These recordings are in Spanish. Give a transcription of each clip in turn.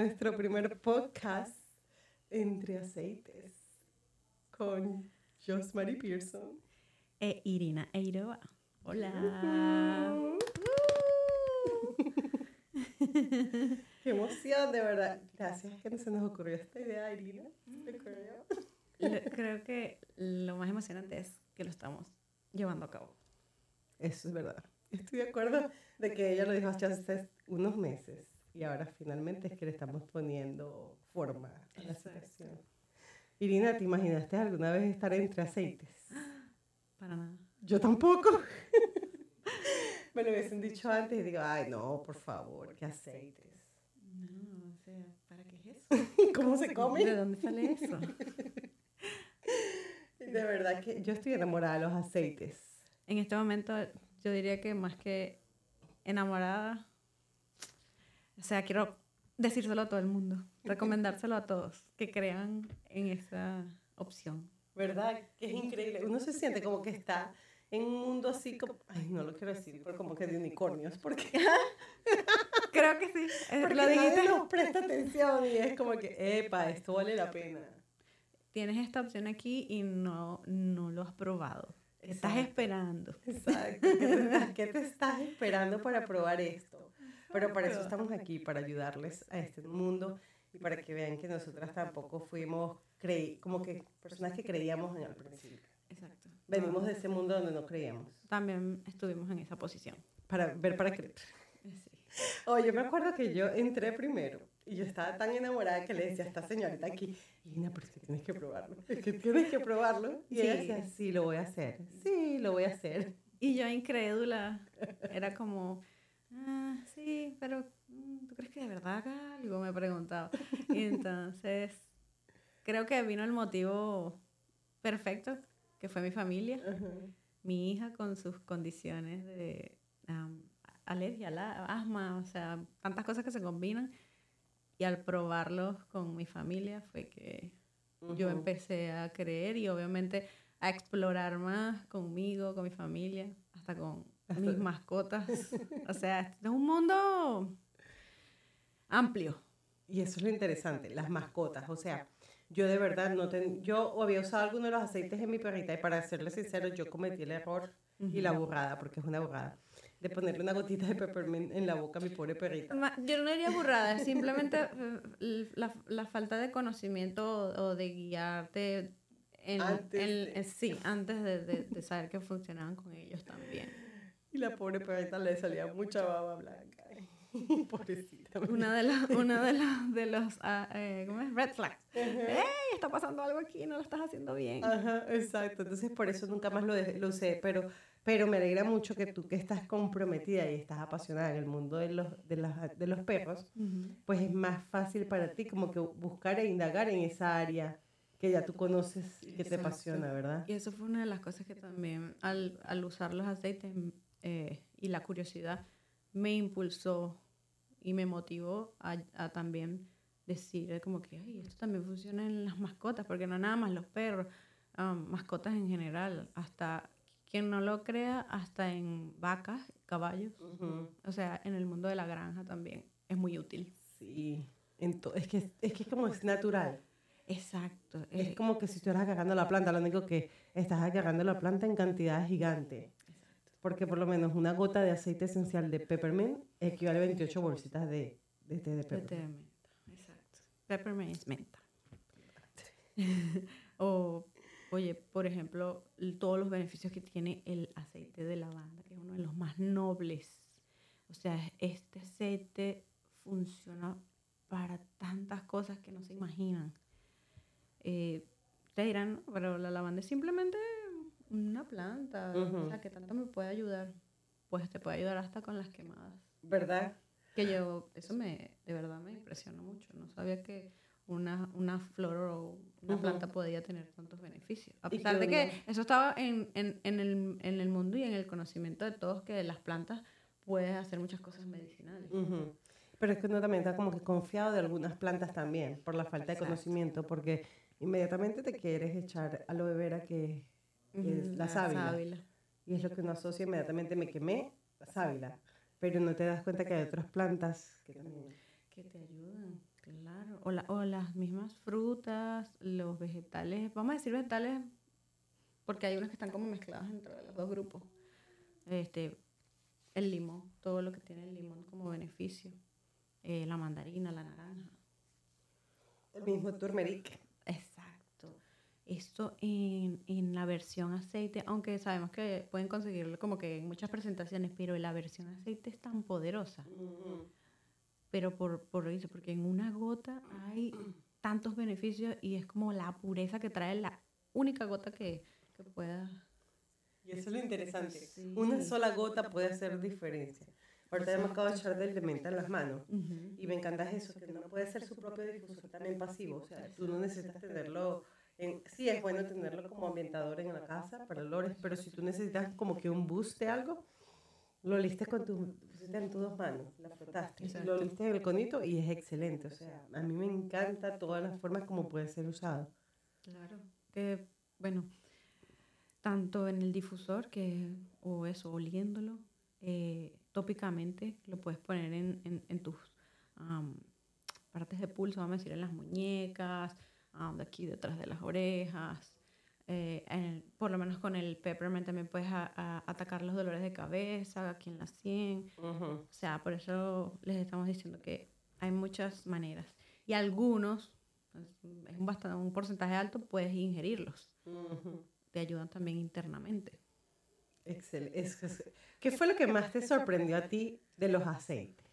nuestro primer podcast entre aceites con Josmary Pearson e Irina Eiroa. Hola. Qué emoción, de verdad. Gracias que se nos ocurrió esta idea, Irina. Creo que lo más emocionante es que lo estamos llevando a cabo. Eso es verdad. Estoy de acuerdo de que ella lo dijo hace unos meses y ahora finalmente es que le estamos poniendo forma a la situación. Irina, ¿te imaginaste alguna vez estar entre aceites? Para nada. Yo tampoco. Me lo hubiesen dicho antes y digo, ay, no, por favor, ¿qué aceites? No, o sea, ¿para qué es eso? ¿Cómo se come? ¿De dónde sale eso? De verdad que yo estoy enamorada de los aceites. En este momento yo diría que más que enamorada, o sea, quiero decírselo a todo el mundo, recomendárselo a todos, que crean en esa opción. ¿Verdad? Que es increíble. Uno se siente como que está en un mundo así como, ay, no lo quiero decir, pero como que de unicornios, porque creo que sí. Porque lo dijiste, nos presta atención y es como que, epa, esto vale la pena. Tienes esta opción aquí y no, no lo has probado. ¿Qué estás esperando? Exacto. ¿Qué te, estás esperando para probar esto? Pero para eso estamos aquí, para ayudarles a este mundo y para que vean que nosotras tampoco fuimos creí, como que personas que creíamos en el principio. Exacto. Venimos de ese mundo donde no creíamos. También estuvimos en esa posición. Para ver para creer. Sí. Oye, me acuerdo que yo entré primero y yo estaba tan enamorada que le decía a esta señorita aquí, Ina, pero es que tienes que probarlo, es que tienes que probarlo. Y ella decía, sí, lo voy a hacer, sí, lo voy a hacer. Y yo incrédula, era como, ah, sí, pero mm, ¿tú crees que de verdad haga algo? Me preguntaba. Y entonces, creo que vino el motivo perfecto, que fue mi familia, mi hija con sus condiciones de alergia, la, asma, o sea, tantas cosas que se combinan. Y al probarlos con mi familia fue que yo empecé a creer y obviamente a explorar más conmigo, con mi familia, hasta con mis mascotas. o sea, es un mundo amplio. Y eso es lo interesante, las mascotas. O sea, yo de verdad no ten, yo había usado algunos de los aceites en mi perrita y para serles sincero, yo cometí el error y la burrada, porque es una burrada de ponerle una gotita de peppermint en la boca a mi pobre perrita. Yo no diría burrada, simplemente eh, la, la, falta de conocimiento o de guiarte en, antes sí, antes de, de, de, saber que funcionaban con ellos también. Y la pobre perrita le salía mucha baba blanca. Pobrecita. Una de las, una de los, de los uh, eh, ¿cómo es? Red flags. ¡Ey! Está pasando algo aquí, no lo estás haciendo bien. Ajá, exacto. Entonces por eso nunca más lo, lo usé, pero pero me alegra mucho que tú que estás comprometida y estás apasionada en el mundo de los, de las, de los perros, pues es más fácil para ti como que buscar e indagar en esa área que ya tú conoces y que te apasiona, ¿verdad? Y eso fue una de las cosas que también al, al usar los aceites eh, y la curiosidad me impulsó y me motivó a, a también decir como que Ay, esto también funciona en las mascotas, porque no nada más los perros, um, mascotas en general, hasta quien no lo crea, hasta en vacas, caballos, o sea, en el mundo de la granja también es muy útil. Sí, es, que, es que como es natural. Exacto. Es eh, como que si estuvieras agarrando la planta, lo único que estás agarrando la planta en cantidad gigante. Porque por lo menos una gota de aceite esencial de peppermint equivale a 28 bolsitas de, de té de peppermint. De té de menta, exacto. Peppermint es menta. o Oye, por ejemplo, todos los beneficios que tiene el aceite de lavanda, que es uno de los más nobles. O sea, este aceite funciona para tantas cosas que no se imaginan. Eh, te dirán, pero la lavanda es simplemente una planta, o sea, que tanto me puede ayudar. Pues te puede ayudar hasta con las quemadas. ¿Verdad? Que yo, eso me, de verdad me impresiona mucho. No sabía que una, una flor o una planta podía tener tantos beneficios. A pesar de que eso estaba en, en, en, el, en, el, mundo y en el conocimiento de todos que las plantas pueden hacer muchas cosas medicinales. Pero es que uno también está como que confiado de algunas plantas también, por la falta de conocimiento, porque inmediatamente te quieres echar aloe vera que, es la, sábila. Y es lo que uno asocia inmediatamente, me quemé, la sábila. Pero no te das cuenta que hay otras plantas que también... Que te ayudan Claro, o, la, o las mismas frutas, los vegetales, vamos a decir vegetales, porque hay unos que están como mezclados entre los dos grupos. Este, el limón, todo lo que tiene el limón como beneficio. Eh, la mandarina, la naranja. El mismo turmeric. Esto en, en la versión aceite, aunque sabemos que pueden conseguirlo como que en muchas presentaciones, pero la versión aceite es tan poderosa. Pero por, por eso, porque en una gota hay tantos beneficios y es como la pureza que trae la única gota que, que pueda. Y eso es lo interesante. Una sola gota puede hacer diferencia. Ahorita me acabo de echar del de menta en las manos. Y me encanta eso, que no puede ser su propio difusor también pasivo. O sea, tú no necesitas tenerlo... En, sí, es bueno tenerlo como ambientador en la casa para olores, pero si tú necesitas como que un boost de algo, lo listes con tu, en tus dos manos, la frotaste, lo listes en el conito y es excelente. O sea, a mí me encanta todas las formas como puede ser usado. Claro, que bueno, tanto en el difusor que, o eso, oliéndolo, eh, tópicamente, lo puedes poner en, en, en tus partes de pulso, vamos a decir, en las muñecas, de aquí detrás de las orejas. Eh, por lo menos con el peppermint también puedes atacar los dolores de cabeza, aquí en la 100. O sea, por eso les estamos diciendo que hay muchas maneras. Y algunos, es un, bastante, un porcentaje alto, puedes ingerirlos. Te ayudan también internamente. Excelente. ¿Qué fue lo que más te sorprendió a ti de los aceites?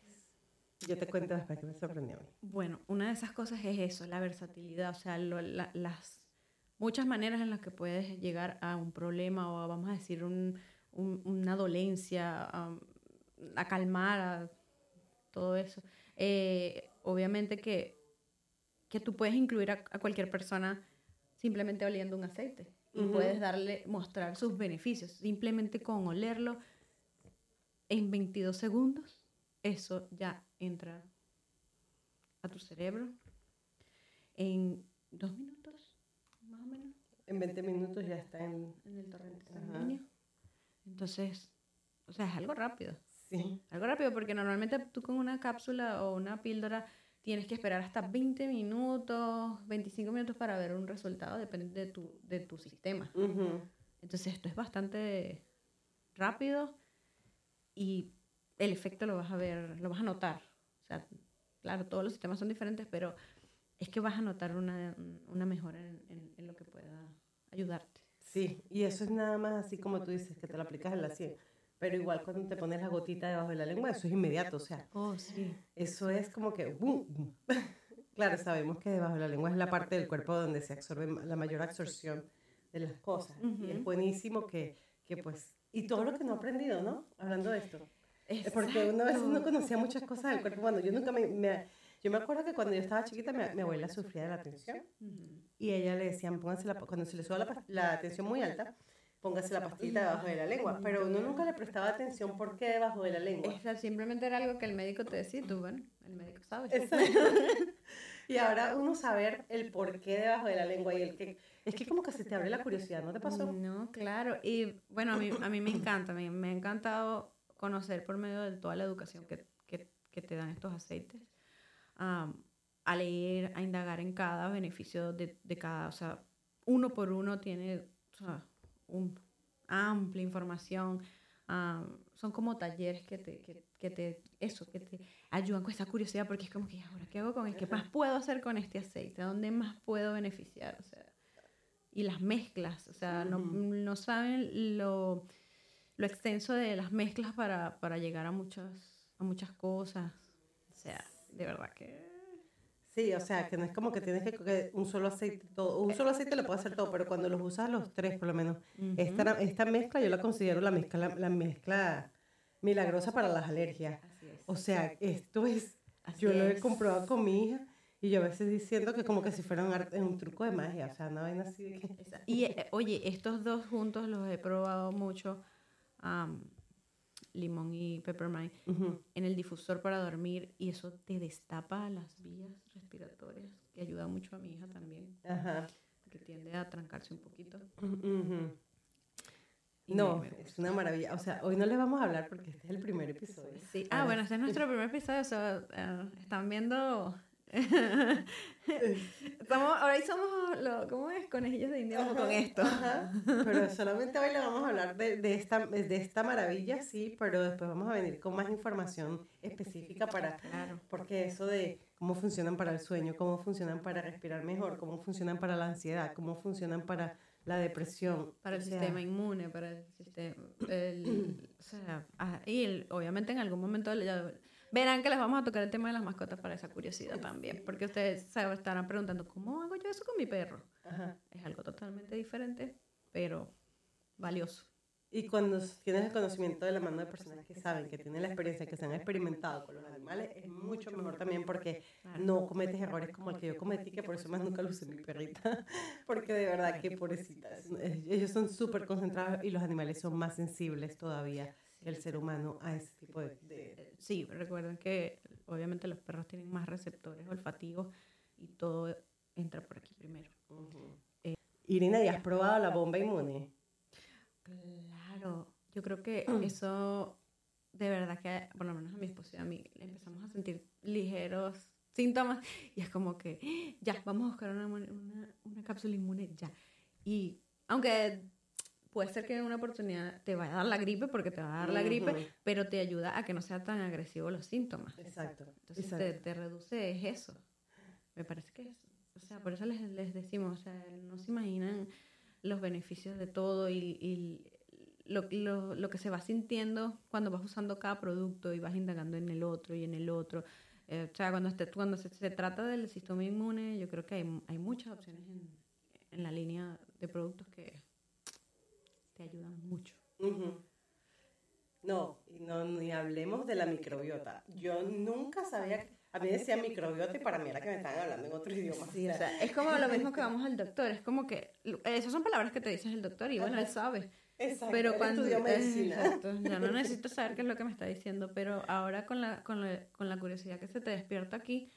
Yo te cuento después que me sorprendió. Bueno, una de esas cosas es eso, la versatilidad, o sea, las muchas maneras en las que puedes llegar a un problema o a, vamos a decir, un, una dolencia, a, calmar, a todo eso. Eh, obviamente que, que tú puedes incluir a, cualquier persona simplemente oliendo un aceite y puedes darle, mostrar sus beneficios. Simplemente con olerlo en 22 segundos, eso ya entra a tu cerebro. En dos minutos, más o menos. En 20 minutos ya está en, en el torrente sanguíneo. Entonces, o sea, es algo rápido. Sí. Algo rápido porque normalmente tú con una cápsula o una píldora tienes que esperar hasta 20 minutos, 25 minutos para ver un resultado, depende de tu, de tu sistema. Entonces esto es bastante rápido y el efecto lo vas a ver, lo vas a notar. O sea, claro, todos los sistemas son diferentes, pero es que vas a notar una, una mejora en, en, lo que pueda ayudarte. Sí, y eso es nada más así como tú dices, que te lo aplicas en la 100. Pero igual cuando te pones la gotita debajo de la lengua, eso es inmediato, o sea. Oh, sí. Eso es como que... claro, sabemos que debajo de la lengua es la parte del cuerpo donde se absorbe la mayor absorción de las cosas. Y es buenísimo que, que, pues... Y todo lo que no he aprendido, ¿no? Hablando de esto. Exacto. Porque una vez no conocía muchas cosas del cuerpo. Cuando yo nunca me, me yo me acuerdo que cuando yo estaba chiquita, mi, mi abuela sufría de la tensión y ella le decían, pónganse la, cuando se le suba la, la tensión muy alta, póngase la pastilla debajo de la lengua. Pero uno nunca le prestaba atención por qué debajo de la lengua. O sea, simplemente era algo que el médico te decía, tú, bueno, el médico sabe. y ahora uno saber el por qué debajo de la lengua y el que... Es que como que se te abre la curiosidad, ¿no te pasó? No, claro. Y bueno, a mí, a mí me encanta, me, me ha encantado conocer por medio de toda la educación que, que, que te dan estos aceites a leer, a indagar en cada beneficio de, de, cada, o sea, uno por uno tiene o sea, un, amplia información. son como talleres que te, que, que, te, eso, que te ayudan con esa curiosidad porque es como que, ahora, ¿qué hago con? ¿Qué más puedo hacer con este aceite? ¿Dónde más puedo beneficiar? O sea, y las mezclas, o sea, no, no saben lo, lo extenso de las mezclas para, para llegar a muchas, a muchas cosas. O sea, de verdad que... Sí, o sea, que no es como que tienes que un solo aceite, todo, un solo aceite lo puede hacer todo, pero cuando los usas los tres, por lo menos, esta, esta mezcla yo la considero la mezcla, la, mezcla milagrosa para las alergias. O sea, esto es, yo lo he comprobado con mi hija y yo a veces diciendo que como que si fuera un, un truco de magia, o sea, no vaina así de que... Y eh, oye, estos dos juntos los he probado mucho limón y peppermint, en el difusor para dormir y eso te destapa las vías respiratorias, que ayuda mucho a mi hija también, que tiende a trancarse un poquito. No, es una maravilla. O sea, hoy no le vamos a hablar porque este es el primer episodio. Sí. Ah, bueno, este es nuestro primer episodio. O sea, eh, están viendo Estamos, ahora somos, lo, ¿cómo es? Conejillos de India con esto. Pero solamente hoy le vamos a hablar de, de, esta, de esta maravilla, sí, pero después vamos a venir con más información específica para... Claro. Porque eso de cómo funcionan para el sueño, cómo funcionan para respirar mejor, cómo funcionan para la ansiedad, cómo funcionan para la depresión. Para el o sea, sistema inmune, para el sistema... El, o sea, ah, y el- obviamente en algún momento ya verán que les vamos a tocar el tema de las mascotas para esa curiosidad también, porque ustedes se estarán preguntando, ¿cómo hago yo eso con mi perro? Ajá. Es algo totalmente diferente, pero valioso. Y cuando tienes el conocimiento de la mano de personas que saben, que tienen la experiencia, que se han experimentado con los animales, es mucho mejor también porque no cometes errores como el que yo cometí, que por eso más nunca lo usé mi perrita, porque de verdad que pobrecitas, ellos son súper concentrados y los animales son más sensibles todavía el ser humano a ese tipo de... de- Sí, recuerden que obviamente los perros tienen más receptores olfativos y todo entra por aquí primero. Irina, ¿y has probado la bomba inmune? Claro, yo creo que eso de verdad que, por lo menos a mi esposo y a mí, le empezamos a sentir ligeros síntomas y es como que, "Ah, ya, vamos a buscar una, una, una cápsula inmune ya. Y aunque puede ser que en una oportunidad te vaya a dar la gripe porque te va a dar la gripe, pero te ayuda a que no sean tan agresivos los síntomas. Exacto. Entonces exacto. te, te reduce es eso. Me parece que es, o sea, por eso les, les decimos, o sea, no se imaginan los beneficios de todo y, y lo, lo, lo que se va sintiendo cuando vas usando cada producto y vas indagando en el otro y en el otro. Eh, o sea, cuando, este- cuando se, se trata del sistema inmune, yo creo que hay, hay muchas opciones en, en la línea de productos que te ayudan mucho. No, no, ni hablemos de la microbiota. Yo nunca sabía, que- a mí decía microbiota y para mí era que me estaban hablando en otro idioma. Sí, o sea, es como lo mismo que vamos al doctor, es como que esas son palabras que te dices el doctor y bueno, él sabe. Exacto, Pero él cuando estudió eh, medicina. exacto, ya no necesito saber qué es lo que me está diciendo, pero ahora con la, con la, con la curiosidad que se te despierta aquí,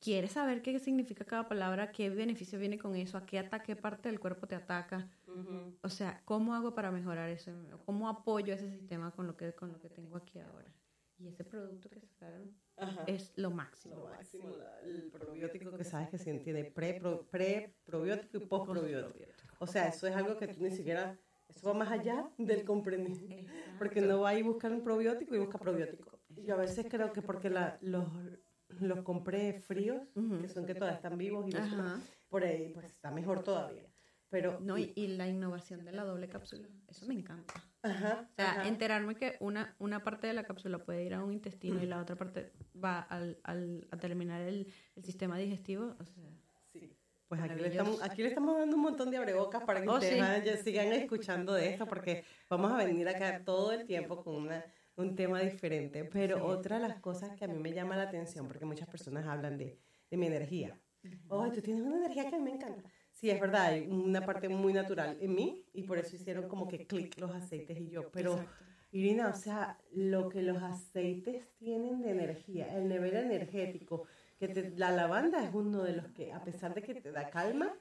quieres saber qué significa cada palabra, qué beneficio viene con eso, a qué ataque parte del cuerpo te ataca. Ujú. O sea, ¿cómo hago para mejorar eso? ¿Cómo apoyo ese sistema con lo que, con lo que tengo aquí ahora? Y ese producto que sacaron Ajá. es lo máximo. Lo máximo, el probiótico que sabes que sí tiene pre, pro- pre probiótico y post probiótico. O sea, eso es algo que tú ni siquiera, eso va más allá del comprender. Porque no va a ir buscar un probiótico y busca probiótico. Yo a veces creo que porque la, los, los compré fríos, Ujú. que son que todavía están vivos y los- por ahí pues está mejor todavía. Pero, No, y, y la innovación de la doble cápsula, eso me encanta. ajá, O sea, ajá. enterarme que una, una parte de la cápsula puede ir a un intestino y la otra parte va al, al, a terminar el, el sistema digestivo. O sea, Sí. Pues aquí le, estamos, aquí le estamos dando un montón de abrebocas para que Oh, ustedes sí. sigan escuchando de esto, porque vamos a venir acá todo el tiempo con una, un tema diferente. Pero otra de las cosas que a mí me llama la atención, porque muchas personas hablan de, de mi energía. Oh, tú tienes una energía que a mí me encanta. Sí, es verdad, hay una parte muy natural en mí y por eso hicieron como que clic los aceites y yo. Pero. Irina, o sea, lo que los aceites tienen de energía, el nivel energético, que te- la lavanda es uno de los que, a pesar de que te da calma,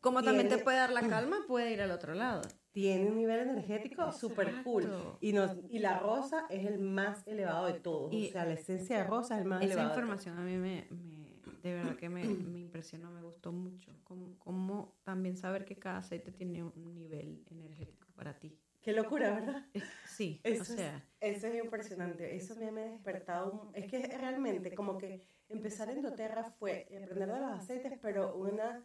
como también te puede dar la calma, puede ir al otro lado. Tiene un nivel energético súper cool. Y, nos, y la rosa es el más elevado de todos. Y o sea, la esencia de rosa es el más Esa elevado. de información a mí me, me- de verdad que me, me impresionó, me gustó mucho. Como, como también saber que cada aceite tiene un nivel energético para ti. Qué locura, ¿verdad? Es- sí, Eso, o sea, es, eso es impresionante. Eso me, me ha despertado. un- es que realmente, como que empezar en doTERRA fue aprender de los aceites, pero una.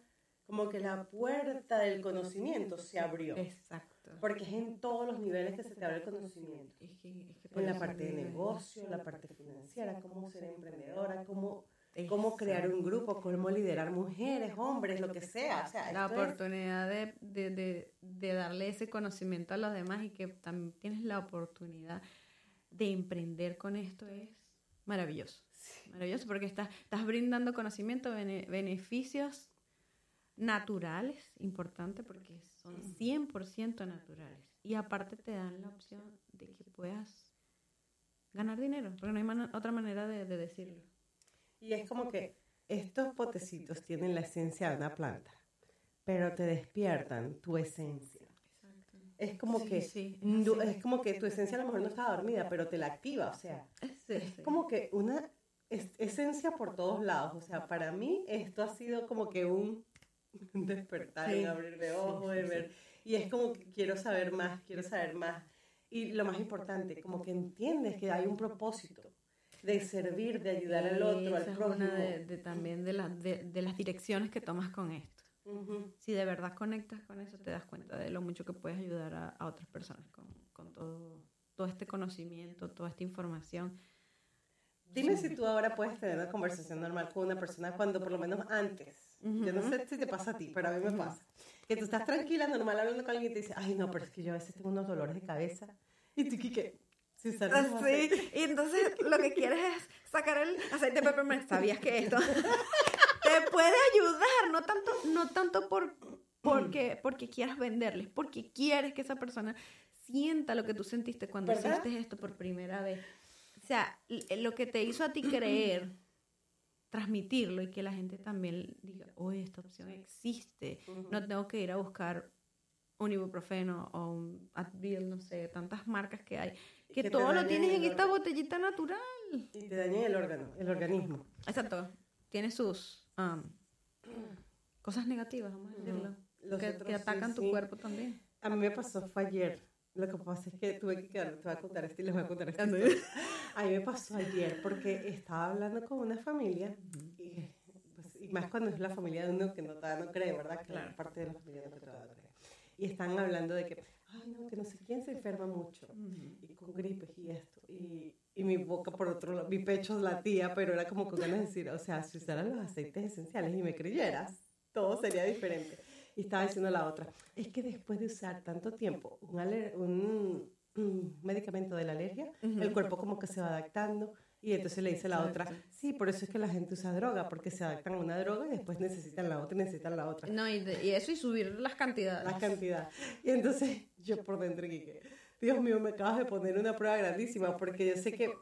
Como que la puerta del conocimiento se abrió. exacto. Porque es en todos los niveles que se te abre el conocimiento. Es que, es que En la parte de negocio, la parte financiera, cómo ser emprendedora, cómo, cómo crear un grupo, cómo liderar mujeres, hombres, lo que sea. O sea, la esto es- oportunidad de, de, de, de darle ese conocimiento a los demás y que también tienes la oportunidad de emprender con esto es maravilloso. Maravilloso porque estás, estás brindando conocimiento, bene- beneficios naturales, importante porque son 100% naturales. Y aparte te dan la opción de que puedas ganar dinero, porque no hay mana- otra manera de, de decirlo. Y es como que estos potecitos tienen la esencia de una planta, pero te despiertan tu esencia. Exacto. Es como Sí, que sí, es como que tu esencia a lo mejor no estaba dormida, pero te la activa, o sea, Sí, es como que una es esencia por todos lados. O sea, para mí esto ha sido como que un despertar, Sí. un abrir de ojos, de ver. Y es como que quiero saber más, quiero saber más. Y lo más importante, como que entiendes que hay un propósito de servir, de ayudar al otro, al es prójimo. una de, de también de, la- de, de las direcciones que tomas con esto. Ujú. Si de verdad conectas con eso, te das cuenta de lo mucho que puedes ayudar a, a otras personas con, con todo, todo este conocimiento, toda esta información. Dime si tú ahora puedes tener una conversación normal con una persona cuando por lo menos antes, yo no sé si te pasa a ti, pero a mí me pasa, que tú estás tranquila, normal, hablando con alguien y te dice, ay no, pero es que yo a veces tengo unos dolores de cabeza. Y tú, ¿qué? Sí, y entonces lo que quieres es sacar el aceite de peppermint. ¿Sabías que esto te puede ayudar? No tanto, no tanto por, porque, porque quieras venderles, porque quieres que esa persona sienta lo que tú sentiste cuando ¿Verdad? hiciste esto por primera vez. O sea, lo que te hizo a ti creer, transmitirlo y que la gente también diga, oye, esta opción existe. No tengo que ir a buscar un ibuprofeno o un Advil, no sé, tantas marcas que hay. Que, todo lo tienes en esta botellita natural. Y te dañan el órgano, el organismo. Exacto. Tiene sus um, cosas negativas, vamos a decirlo. Que, otros que sí, atacan tu sí. cuerpo también. A mí me pasó, fue ayer. Lo que pasa es que tuve que quedar, te voy a contar esto y les voy a contar esto. A mí me pasó ayer porque estaba hablando con una familia y, pues, y más cuando es la familia de uno que no, no cree, ¿verdad? Que Claro. es parte de la familia uno que no cree. Y están hablando de que, ay, no, que no sé quién se enferma mucho y con gripes y esto. Y, y mi boca por otro lado, mi pecho latía, pero era como con ganas de decir, o sea, si usaran los aceites esenciales y me creyeras, todo sería diferente. Y estaba diciendo la otra, es que después de usar tanto tiempo un, aler- un, un medicamento de la alergia, el cuerpo como que se va adaptando. Y entonces le dice la otra, sí, por eso es que la gente usa droga, porque se adaptan a una droga y después necesitan la otra y necesitan la otra No, y, de- y eso y subir las cantidades. la cantidad. Y entonces yo por dentro dije, Dios mío, me acabas de poner una prueba grandísima porque yo sé que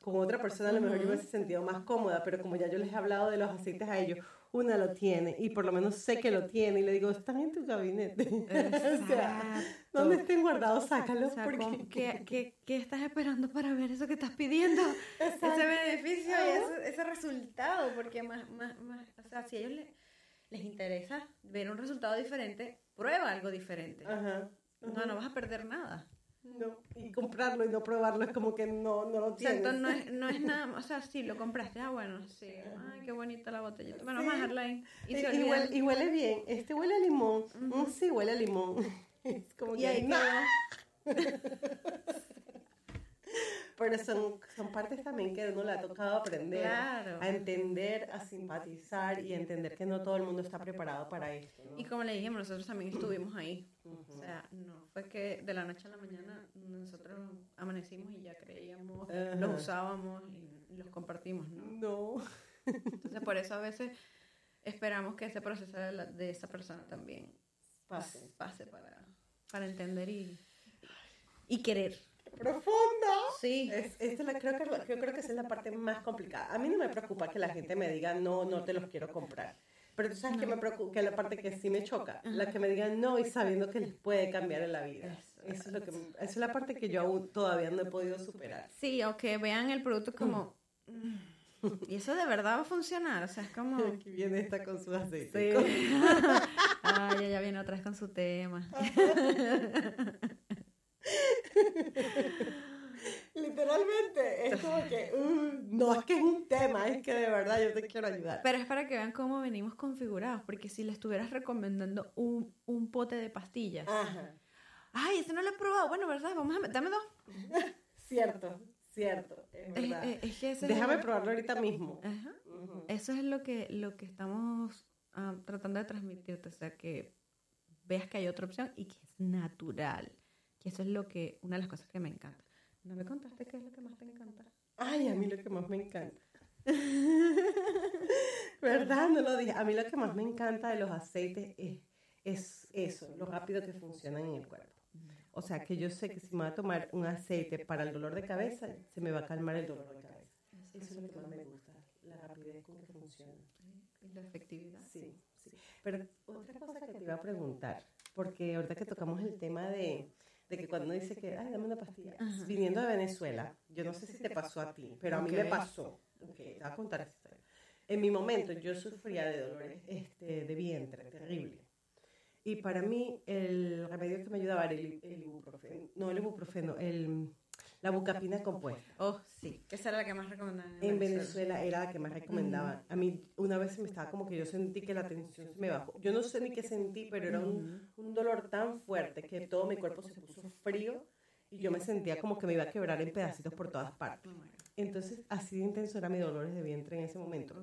con otra persona a lo mejor yo me hubiese sentido más cómoda, pero como ya yo les he hablado de los aceites a ellos, una lo tiene y por lo menos sé que lo tiene y le digo, están en tu gabinete. o sea, donde estén guardados, sácalo. O sea, porque... ¿cómo- ¿qué, qué, qué estás esperando para ver eso que estás pidiendo? Ese beneficio y ese, ese resultado, porque más, más, más, o sea, si a ellos le- les interesa ver un resultado diferente, prueba algo diferente. Ajá. No, no vas a perder nada. No, y comprarlo y no probarlo es como que no, no lo O sea, tienes. entonces no es, no es nada, más- o sea, sí, lo compraste, ah, bueno, sí, ay, qué bonita la botellita, bueno, vamos a dejarla ahí. Y, Y, se y huele, y huele bien. Este huele a limón. Mm, sí, huele a limón. Es como Y que ahí no. quedó. Pero son, son partes también que uno le ha tocado aprender. Claro. A entender, a simpatizar y a entender que no todo el mundo está preparado para esto. ¿no? Y como le dijimos, nosotros también estuvimos ahí. O sea, no fue que de la noche a la mañana nosotros amanecimos y ya creíamos, los usábamos y los compartimos, ¿no? No. Entonces, por eso a veces esperamos que ese proceso de, la- de esa persona también Pase. pase para, para entender y, y querer. Profundo. Sí. Es, es la, creo, que, yo creo que esa es la parte más complicada. A mí no me preocupa que la gente me diga, no, no te los quiero comprar. Pero tú sabes que me preocupa, que la parte que sí me choca, la que me digan no y sabiendo que les puede cambiar en la vida. Eso es, lo que, esa es la parte que yo aún todavía no he podido superar. Sí, o que vean el producto como... "Mm, Y eso de verdad va a funcionar, o sea, es como... Aquí viene esta con su aceite. Sí. Ay, ella viene otra vez con su tema. Literalmente, es como que, uh, no es que es un tema, es que de verdad yo te quiero ayudar. Pero es para que vean cómo venimos configurados, porque si le estuvieras recomendando un, un pote de pastillas, Ajá, ay, ese no lo he probado, bueno, ¿verdad? Vamos a, dame dos. cierto, cierto, es verdad. es- es que ese Déjame probarlo ahorita mismo. Ajá. Eso es lo que, lo que estamos ah, tratando de transmitirte, o sea, que veas que hay otra opción y que es natural. Que eso es lo que, una de las cosas que me encanta. ¿No me contaste qué es lo que más te encanta? Ay, a mí lo que más me encanta. ¿Verdad? No lo dije. A mí lo que más me encanta de los aceites es, es eso, lo rápido que funcionan en el cuerpo. O sea, que yo sé que si me voy a tomar un aceite para el dolor de cabeza, se me va a calmar el dolor de cabeza. Eso es lo que más me gusta, la rapidez con que funciona. Y la efectividad. Sí, sí. Pero otra cosa que te iba a preguntar, porque ahorita que tocamos el tema de, de que cuando dice que, ay, dame una pastilla, viniendo de Venezuela, yo no sé si te pasó a ti, pero a mí me pasó. Ok, te voy a contar esta historia. En mi momento yo sufría de dolores este, de vientre, terrible. Y para mí el remedio que me ayudaba era el, el ibuprofeno, no el ibuprofeno, el la bucapina compuesta. Oh, sí. Esa era la que más recomendaban. En, Venezuela. era la que más recomendaban. A mí una vez me estaba como que yo sentí que la tensión se me bajó. Yo no sé ni qué sentí, pero era un, un dolor tan fuerte que todo mi cuerpo se puso frío y yo me sentía como que me iba a quebrar en pedacitos por todas partes. Entonces, así de intenso era mi dolores de vientre en ese momento.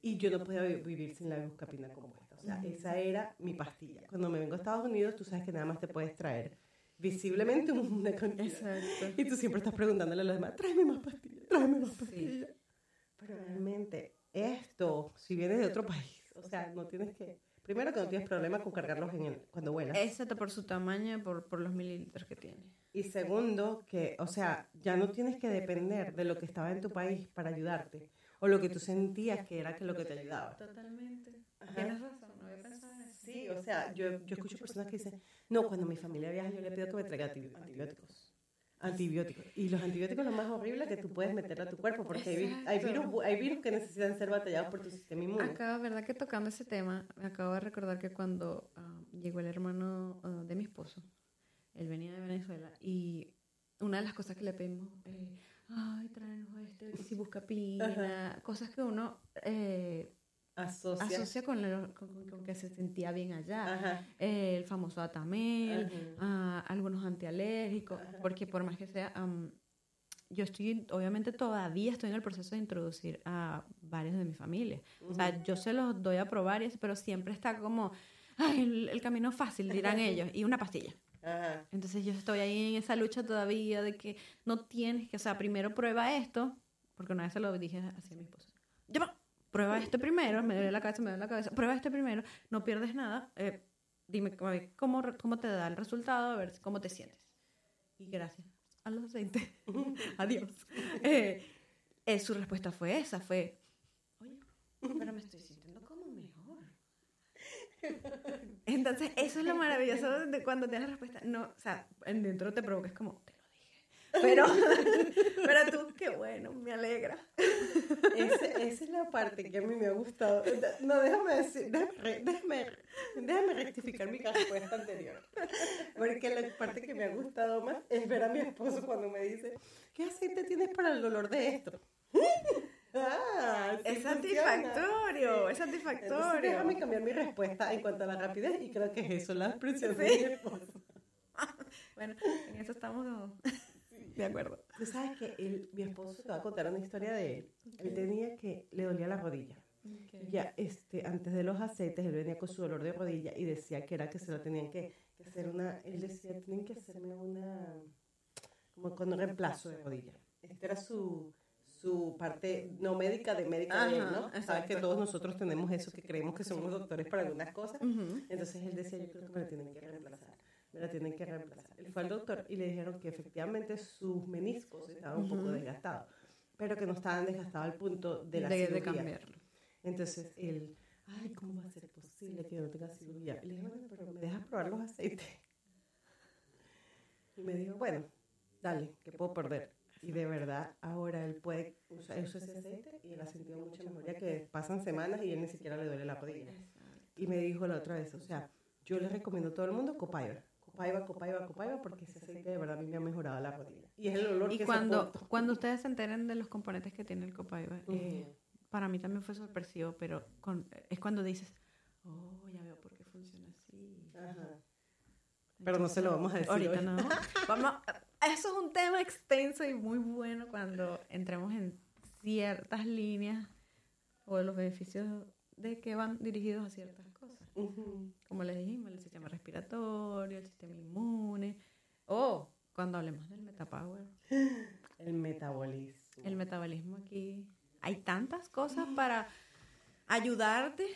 Y yo no podía vivir sin la buscapina compuesta. O sea, esa era mi pastilla. Cuando me vengo a Estados Unidos, tú sabes que nada más te puedes traer visiblemente una cantidad. Exacto. Y tú siempre estás preguntándole a los demás, tráeme más pastillas, tráeme más pastillas. Pero realmente, esto, si vienes de otro país, o sea, no tienes que... Primero que no tienes problema con cargarlos en el, cuando vuelas. Exacto, por su tamaño, por, por los mililitros que tiene. Y segundo, que, o sea, ya no tienes que depender de lo que estaba en tu país para ayudarte, o lo que tú sentías que era que lo que te ayudaba. Totalmente. Tienes razón, no había pensado Sí, o sea, yo, yo escucho personas que dicen, no, cuando mi familia viaja yo le pido que me traiga antibióticos. Antibióticos. Y los antibióticos lo más horrible que tú puedes meterle a tu cuerpo, porque hay, virus, hay virus que necesitan ser batallados por tu sistema inmune. Acá, ¿verdad? Que tocando ese tema, me acabo de recordar que cuando ah, llegó el hermano ah, de mi esposo, él venía de Venezuela, y una de las cosas que le pedimos, eh, ay, tráenos esto, que si busca pina, cosas que uno... Eh, asocia, con, con, que se sentía bien allá. el famoso atamel, ah, algunos antialérgicos, porque por más que sea, yo estoy, obviamente todavía estoy en el proceso de introducir a varios de mi familia. O sea, yo se los doy a probar, pero siempre está como, Ay, el, camino fácil, dirán ellos, y una pastilla. Entonces yo estoy ahí en esa lucha todavía de que no tienes que, o sea, primero prueba esto, porque una vez se lo dije así a mi esposo. ¡Ya prueba este primero, me duele la cabeza, me duele la cabeza, prueba este primero, no pierdes nada, eh, dime cómo, cómo te da el resultado, a ver cómo te sientes. Y gracias a los aceites, adiós. Eh, eh, su respuesta fue esa, fue, oye, pero me estoy sintiendo como mejor. Entonces, eso es lo maravilloso de cuando tienes la respuesta. No, o sea, dentro te provoca, es como, pero, pero tú, qué bueno, me alegra. esa es la parte que a mí me ha gustado. No, déjame decir, déjame, déjame, rectificar mi respuesta anterior. Porque la parte que me ha gustado más es ver a mi esposo cuando me dice, ¿qué aceite tienes para el dolor de esto? Ah, es satisfactorio, es satisfactorio. déjame cambiar mi respuesta en cuanto a la rapidez y creo que es eso, la expresión de mi esposo. bueno, en eso estamos de acuerdo. Tú sabes que él, mi esposo te va a contar una historia de él. Él tenía que, le dolía la rodilla. Ya, este, antes de los aceites, él venía con su dolor de rodilla y decía que era que se lo tenían que, hacer una, él decía, tienen que hacerme una, como con un reemplazo de rodilla. Esta era su, su parte no médica de médica de él, ¿no? Sabes que todos nosotros tenemos eso, que creemos que somos doctores para algunas cosas. Entonces él decía, yo creo que me lo tienen que reemplazar me la tienen que reemplazar. Él fue al doctor y le dijeron que efectivamente sus meniscos estaban un poco desgastados, pero que no estaban desgastados al punto de la de, cambiarlo. Entonces él, ay, ¿cómo va a ser posible que no tenga cirugía? Y le dije, bueno, pero me dejas probar los aceites. Y me dijo, bueno, dale, que puedo perder. Y de verdad, ahora él puede usar ese aceite y él ha sentido mucha mejoría que pasan semanas y él ni siquiera le duele la rodilla. Y me dijo la otra vez, o sea, yo le recomiendo a todo el mundo Copaiba. Copaiba, Copaiba, Copaiba, porque ese aceite de verdad a mí me ha mejorado la rodilla. Y es el olor y que cuando, cuando ustedes se enteren de los componentes que tiene el Copaiba, eh, para mí también fue sorpresivo, pero con, es cuando dices, oh, ya veo por qué funciona así. pero no se lo vamos a decir ahorita, no. Vamos, eso es un tema extenso y muy bueno cuando entremos en ciertas líneas o los beneficios de que van dirigidos a ciertas como les dijimos, el sistema respiratorio, el sistema inmune. O cuando hablemos del metapower. El metabolismo. El metabolismo aquí. Hay tantas cosas para ayudarte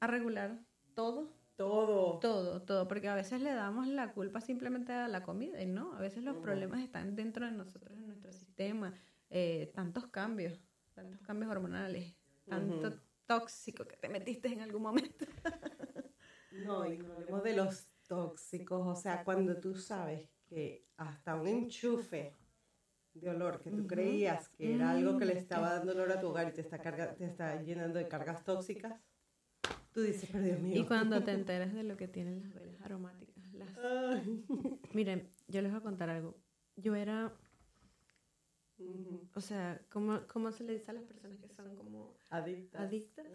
a regular todo. Todo. Todo, todo. Porque a veces le damos la culpa simplemente a la comida y no. A veces los problemas están dentro de nosotros, en nuestro sistema. Eh, tantos cambios, tantos cambios hormonales, tanto tóxico que te metiste en algún momento. No, y no hablemos de los tóxicos, o sea, cuando tú sabes que hasta un enchufe de olor que tú creías que era algo que le estaba dando olor a tu hogar y te está, carga, te está llenando de cargas tóxicas, tú dices, pero Dios mío. Y cuando te enteras de lo que tienen las velas aromáticas. Las... Miren, yo les voy a contar algo. Yo era... O sea, ¿cómo, ¿cómo se le dice a las personas que son como adictas, adictas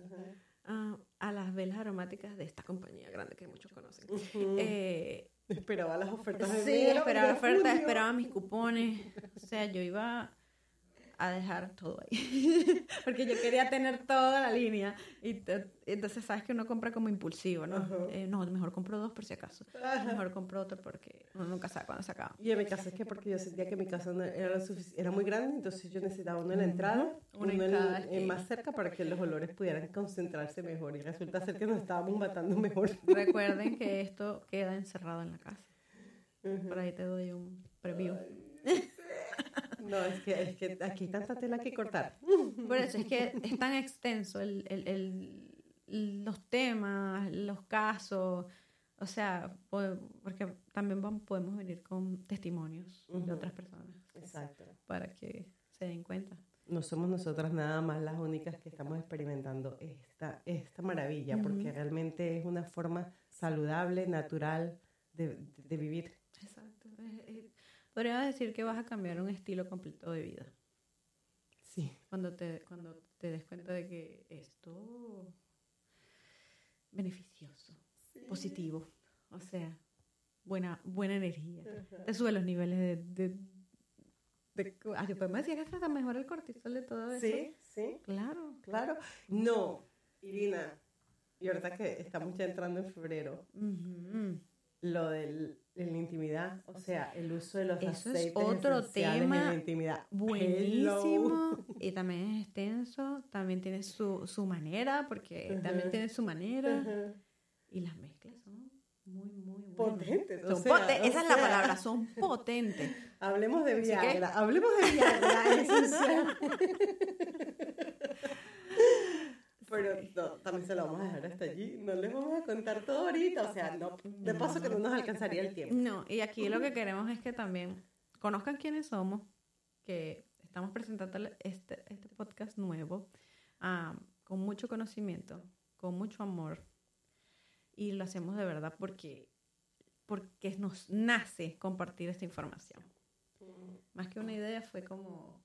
a las velas aromáticas de esta compañía grande que muchos conocen? eh, Esperaba las ofertas de Sí, esperaba ofertas, esperaba mis cupones. O sea, yo iba a dejar todo ahí. Porque yo quería tener toda la línea. Y entonces sabes que uno compra como impulsivo, ¿no? Eh, no, mejor compro dos por si acaso. Mejor compro otro porque uno nunca sabe cuándo se acaba. Y en mi caso es que porque yo sentía que mi casa no era, era muy grande, entonces yo necesitaba uno en la entrada, uno, en, en, más cerca para que los olores pudieran concentrarse mejor. Y resulta ser que nos estábamos matando mejor. Recuerden que esto queda encerrado en la casa. Por ahí te doy un preview. No, es que, es que aquí hay tanta tela que cortar. Por eso es que es tan extenso el, el, el, los temas, los casos, o sea, porque también podemos venir con testimonios de otras personas. Exacto. Para que se den cuenta. No somos nosotras nada más las únicas que estamos experimentando esta, esta maravilla, porque realmente es una forma saludable, natural de, de vivir. Exacto. Podría decir que vas a cambiar un estilo completo de vida. Sí. Cuando te, cuando te des cuenta de que esto beneficioso, positivo, o sea, buena, buena energía. Te sube los niveles de... de, de ah, podemos decir que hasta mejor el cortisol de todo eso. Sí, sí. Claro. Claro. No, Irina, y ahorita que estamos ya entrando en febrero, lo del en la intimidad, o sea, el uso de los Eso aceites es otro tema en la intimidad. buenísimo y también es extenso, también tiene su, su manera, porque también tiene su manera y las mezclas son muy, muy potentes. Son potentes, esa es la palabra, son potentes. Hablemos de Viagra, hablemos de Viagra. Pero también se lo vamos a dejar hasta allí. No les vamos a contar todo ahorita. O sea, no, de paso que no nos alcanzaría el tiempo. No, y aquí lo que queremos es que también conozcan quiénes somos, que estamos presentando este, este podcast nuevo, con mucho conocimiento, con mucho amor. Y lo hacemos de verdad porque, porque nos nace compartir esta información. Más que una idea fue como,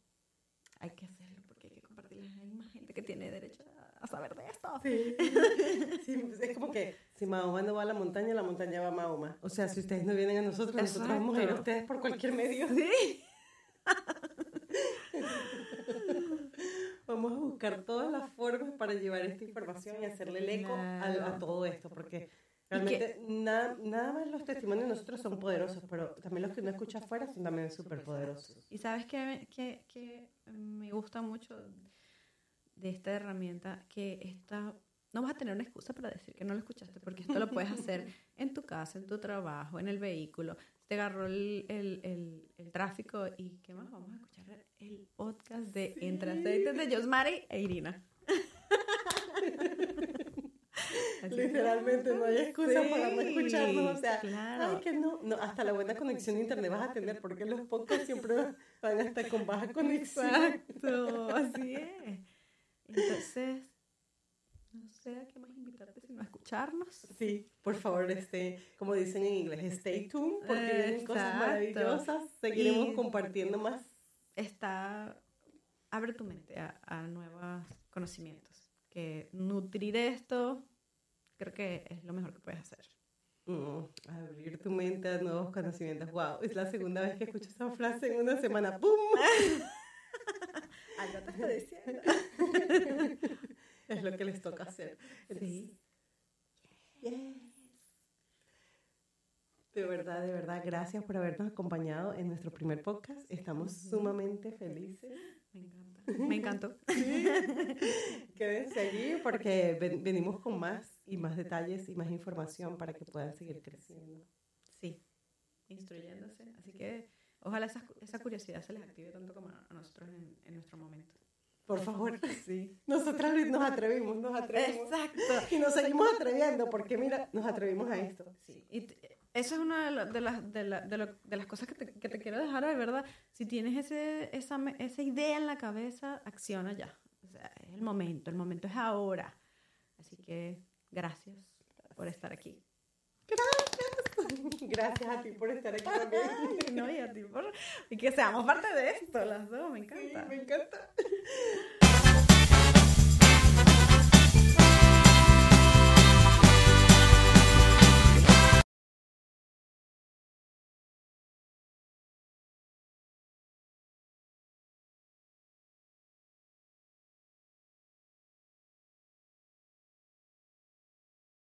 hay que hacerlo porque hay que compartirla. Hay más gente que tiene derecho a saber de esto. Sí. Pues es como que si Mahoma no va a la montaña, la montaña va a Mahoma. O sea, si ustedes no vienen a nosotros, nosotros vamos a ir a ustedes por cualquier medio. Sí. vamos a buscar todas las formas para llevar esta información y hacerle el eco a, todo esto, porque realmente nada, nada más los testimonios de nosotros son poderosos, pero también los que uno escucha afuera son también súper poderosos. Y sabes que, que, que me gusta mucho de esta herramienta que está no vas a tener una excusa para decir que no lo escuchaste, porque esto lo puedes hacer en tu casa, en tu trabajo, en el vehículo. Te agarró el, el, el, el tráfico y ¿qué más? Vamos a escuchar el podcast de Entre Aceites de Josmari e Irina. Literalmente no hay excusa para no escucharnos. O sea, ay, que no, no, hasta la buena conexión de internet vas a tener, porque los podcasts siempre van a estar con baja conexión. Exacto, así es. Entonces, no sé a qué más invitarte sino a escucharnos. Sí, por favor, este, como dicen en inglés, stay tuned, porque vienen cosas maravillosas. Seguiremos compartiendo más. Está, abre tu mente a, a nuevos conocimientos. Que nutrir esto, creo que es lo mejor que puedes hacer. Mm, abrir tu mente a nuevos conocimientos. Wow, es la segunda vez que escucho esa frase en una semana. ¡Pum! Algo te está diciendo. es lo que les toca hacer. Sí. De verdad, de verdad, gracias por habernos acompañado en nuestro primer podcast. Estamos sumamente felices. Me encanta. Me encantó. Quédense allí porque venimos con más y más detalles y más información para que puedan seguir creciendo. Sí, instruyéndose. Así que ojalá esa, esa curiosidad se les active tanto como a nosotros en, en nuestro momento. Por favor. Sí. Nosotras nos atrevimos, nos atrevimos. Exacto. Y nos seguimos atreviendo porque, mira, nos atrevimos a esto. Sí. Y esa es una de, las, de, de, las cosas que te, que te, quiero dejar de verdad. Si tienes ese, esa, esa idea en la cabeza, acciona ya. O sea, es el momento, el momento es ahora. Así que gracias por estar aquí. Gracias. Gracias a ti por estar aquí también. no, y a ti por... Y que seamos parte de esto, las dos, me encanta. Sí, me encanta.